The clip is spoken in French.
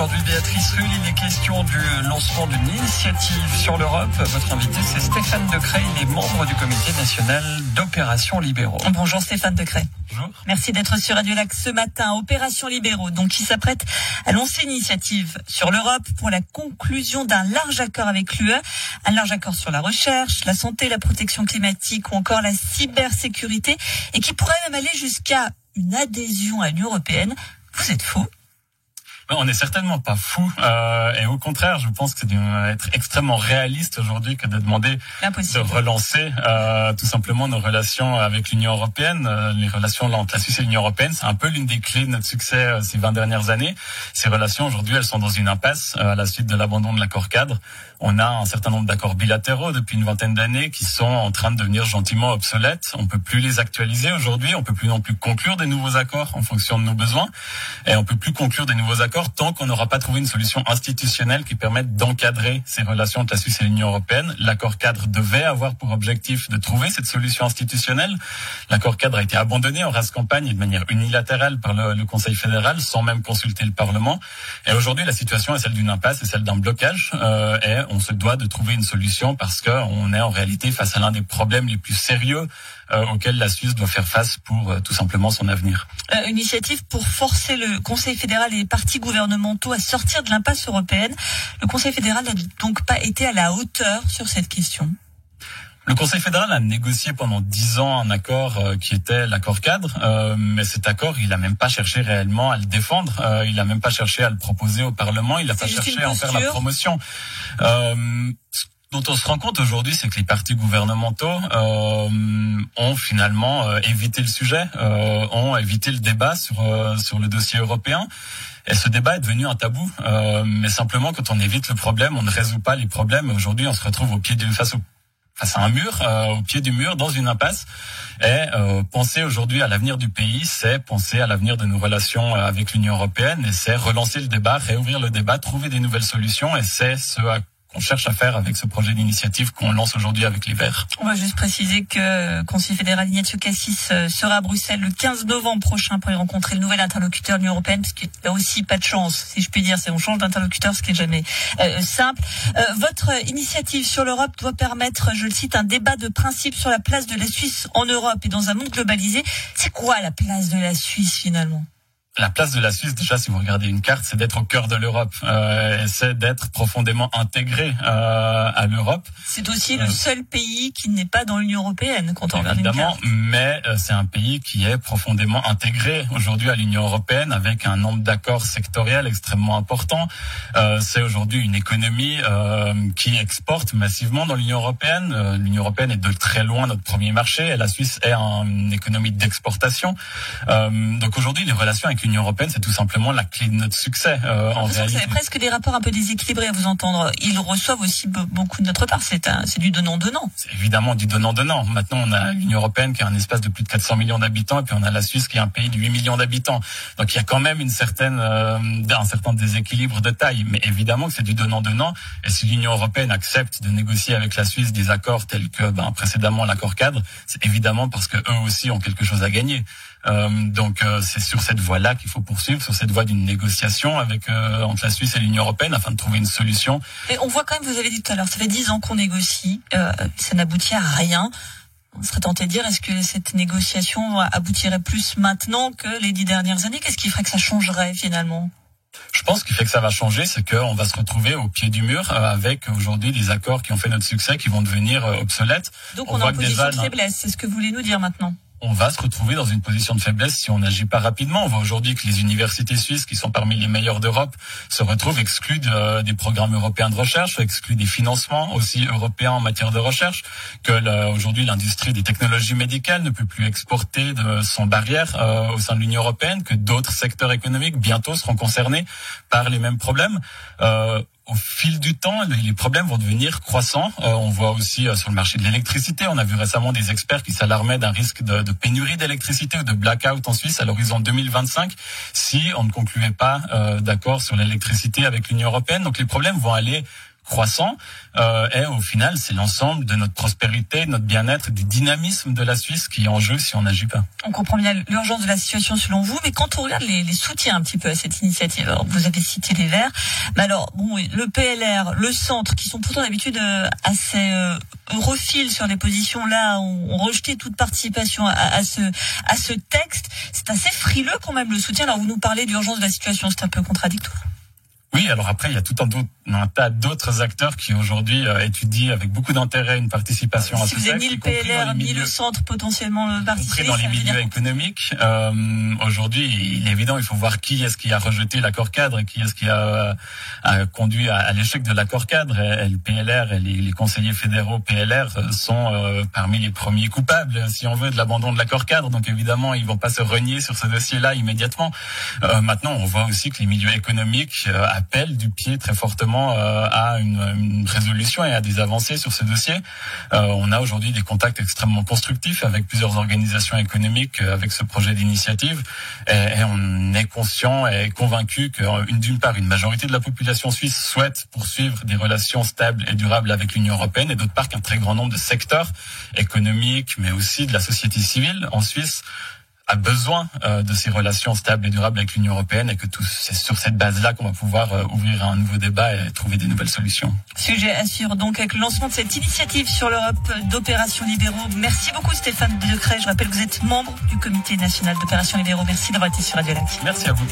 Aujourd'hui, Béatrice Rull, il est question du lancement d'une initiative sur l'Europe. Votre invité, c'est Stéphane Decret, il est membre du comité national d'opérations libéraux. Bonjour Stéphane Decret. Bonjour. Merci d'être sur Radio Lac ce matin. Opération Libéraux, donc qui s'apprête à lancer une initiative sur l'Europe pour la conclusion d'un large accord avec l'UE, un large accord sur la recherche, la santé, la protection climatique ou encore la cybersécurité, et qui pourrait même aller jusqu'à une adhésion à l'Union européenne. Vous êtes faux on n'est certainement pas fou. Euh, et au contraire, je pense que c'est être extrêmement réaliste aujourd'hui que de demander de relancer euh, tout simplement nos relations avec l'Union européenne. Euh, les relations entre la Suisse et l'Union européenne, c'est un peu l'une des clés de notre succès euh, ces 20 dernières années. Ces relations aujourd'hui, elles sont dans une impasse euh, à la suite de l'abandon de l'accord cadre. On a un certain nombre d'accords bilatéraux depuis une vingtaine d'années qui sont en train de devenir gentiment obsolètes. On peut plus les actualiser aujourd'hui. On peut plus non plus conclure des nouveaux accords en fonction de nos besoins. Et on peut plus conclure des nouveaux accords tant qu'on n'aura pas trouvé une solution institutionnelle qui permette d'encadrer ces relations entre la Suisse et l'Union européenne. L'accord cadre devait avoir pour objectif de trouver cette solution institutionnelle. L'accord cadre a été abandonné en race campagne et de manière unilatérale par le, Conseil fédéral sans même consulter le Parlement. Et aujourd'hui, la situation est celle d'une impasse et celle d'un blocage. Euh, et on se doit de trouver une solution parce qu'on est en réalité face à l'un des problèmes les plus sérieux euh, auxquels la Suisse doit faire face pour euh, tout simplement son avenir. Euh, initiative pour forcer le Conseil fédéral et les partis à sortir de l'impasse européenne. Le Conseil fédéral n'a donc pas été à la hauteur sur cette question. Le Conseil fédéral a négocié pendant dix ans un accord euh, qui était l'accord cadre, euh, mais cet accord, il a même pas cherché réellement à le défendre. Euh, il a même pas cherché à le proposer au Parlement. Il a pas cherché à en faire la promotion. Euh, dont on se rend compte aujourd'hui, c'est que les partis gouvernementaux ont finalement évité le sujet, ont évité le débat sur sur le dossier européen. Et ce débat est devenu un tabou. mais simplement, quand on évite le problème, on ne résout pas les problèmes. Aujourd'hui, on se retrouve au pied d'une face au face à un mur, euh, au pied du mur, dans une impasse. Et euh, penser aujourd'hui à l'avenir du pays, c'est penser à l'avenir de nos relations euh, avec l'Union européenne, et c'est relancer le débat, réouvrir le débat, trouver des nouvelles solutions, et c'est ce à qu'on cherche à faire avec ce projet d'initiative qu'on lance aujourd'hui avec les. On va juste préciser que Conseil fédéral Ignacio Cassis euh, sera à Bruxelles le 15 novembre prochain pour y rencontrer le nouvel interlocuteur de l'Union européenne, parce qu'il a aussi pas de chance, si je puis dire, c'est on change d'interlocuteur, ce qui est jamais euh, simple. Euh, votre initiative sur l'Europe doit permettre, je le cite, un débat de principe sur la place de la Suisse en Europe et dans un monde globalisé. C'est quoi la place de la Suisse finalement? La place de la Suisse, déjà, si vous regardez une carte, c'est d'être au cœur de l'Europe. Euh, c'est d'être profondément intégré euh, à l'Europe. C'est aussi le euh, seul pays qui n'est pas dans l'Union européenne quand on regarde une carte. mais c'est un pays qui est profondément intégré aujourd'hui à l'Union européenne avec un nombre d'accords sectoriels extrêmement important. Euh, c'est aujourd'hui une économie qui exporte massivement dans l'Union européenne. L'Union européenne est de très loin notre premier marché et la Suisse est une économie d'exportation. donc aujourd'hui, les relations avec l'Union européenne, c'est tout simplement la clé de notre succès. Euh, en réalité. Vous avez presque des rapports un peu déséquilibrés à vous entendre. Ils reçoivent aussi beaucoup de notre part. C'est du donnant-donnant. C'est évidemment du donnant-donnant. Maintenant, on a l'Union européenne qui a un espace de plus de 400 millions d'habitants, et puis on a la Suisse qui est un pays de 8 millions d'habitants. Donc il y a quand même une certaine, euh, un certain déséquilibre de taille. Mais évidemment que c'est du donnant-donnant. Et si l'Union européenne accepte de négocier avec la Suisse des accords tels que ben, précédemment l'accord cadre, c'est évidemment parce que eux aussi ont quelque chose à gagner. Euh, donc euh, c'est sur cette voie-là qu'il faut poursuivre, sur cette voie d'une négociation avec euh, entre la Suisse et l'Union européenne afin de trouver une solution. Et on voit quand même, vous avez dit tout à l'heure, ça fait dix ans qu'on négocie, ça n'aboutit à rien. On serait tenté de dire, est-ce que cette négociation aboutirait plus maintenant que les dix dernières années? Qu'est-ce qui ferait que ça changerait finalement? Je pense qu'il fait que ça va changer, c'est qu'on va se retrouver au pied du mur avec aujourd'hui des accords qui ont fait notre succès, qui vont devenir obsolètes. Donc on, on est en position de faiblesse, c'est ce que vous voulez nous dire maintenant on va se retrouver dans une position de faiblesse si on n'agit pas rapidement. On voit aujourd'hui que les universités suisses, qui sont parmi les meilleures d'Europe, se retrouvent exclues des programmes européens de recherche, exclues des financements aussi européens en matière de recherche, que aujourd'hui l'industrie des technologies médicales ne peut plus exporter de son barrière euh, au sein de l'Union européenne, que d'autres secteurs économiques bientôt seront concernés par les mêmes problèmes. Euh, au fil du temps, les problèmes vont devenir croissants. Euh, on voit aussi euh, sur le marché de l'électricité, on a vu récemment des experts qui s'alarmaient d'un risque de, de pénurie d'électricité ou de blackout en Suisse à l'horizon 2025 si on ne concluait pas euh, d'accord sur l'électricité avec l'Union européenne. Donc les problèmes vont aller croissant. Euh, et au final, c'est l'ensemble de notre prospérité, notre bien-être, du dynamisme de la Suisse qui est en jeu si on n'agit pas. On comprend bien l'urgence de la situation selon vous, mais quand on regarde les, soutiens un petit peu à cette initiative, vous avez cité les Verts, mais alors bon, le PLR, le Centre, qui sont pourtant d'habitude euh, assez euh, sur les positions là, ont, rejeté toute participation à, ce à ce texte. C'est assez frileux quand même le soutien. Alors vous nous parlez d'urgence de la situation, c'est un peu contradictoire. Oui, alors après, il y a tout un, un tas d'autres acteurs qui aujourd'hui euh, étudient avec beaucoup d'intérêt une participation si à ce vous avez ni le PLR, ni le centre potentiellement euh, participer. dans les milieux économiques. Euh, aujourd'hui, il est évident, il faut voir qui est-ce qui a rejeté l'accord cadre et qui est-ce qui a, a conduit à, à l'échec de l'accord cadre. Et, le PLR et les, les, conseillers fédéraux PLR sont euh, parmi les premiers coupables, si on veut, de l'abandon de l'accord cadre. Donc évidemment, ils vont pas se renier sur ce dossier-là immédiatement. maintenant, on voit aussi que les milieux économiques appelle du pied très fortement euh, à une, une, résolution et à des avancées sur ce dossier. Euh, on a aujourd'hui des contacts extrêmement constructifs avec plusieurs organisations économiques euh, avec ce projet d'initiative et, et, on est conscient et convaincu que d'une part une majorité de la population suisse souhaite poursuivre des relations stables et durables avec l'Union européenne et d'autre part qu'un très grand nombre de secteurs économiques mais aussi de la société civile en Suisse a besoin euh, de ces relations stables et durables avec l'Union européenne et que c'est sur cette base-là qu'on va pouvoir euh, ouvrir un nouveau débat et trouver des nouvelles solutions. Sujet à suivre donc avec le lancement de cette initiative sur l'Europe d'opérations libéraux. Merci beaucoup Stéphane Decret. Je rappelle que vous êtes membre du comité national d'opérations libéraux. Merci d'avoir été sur Radio Lac. Merci à vous.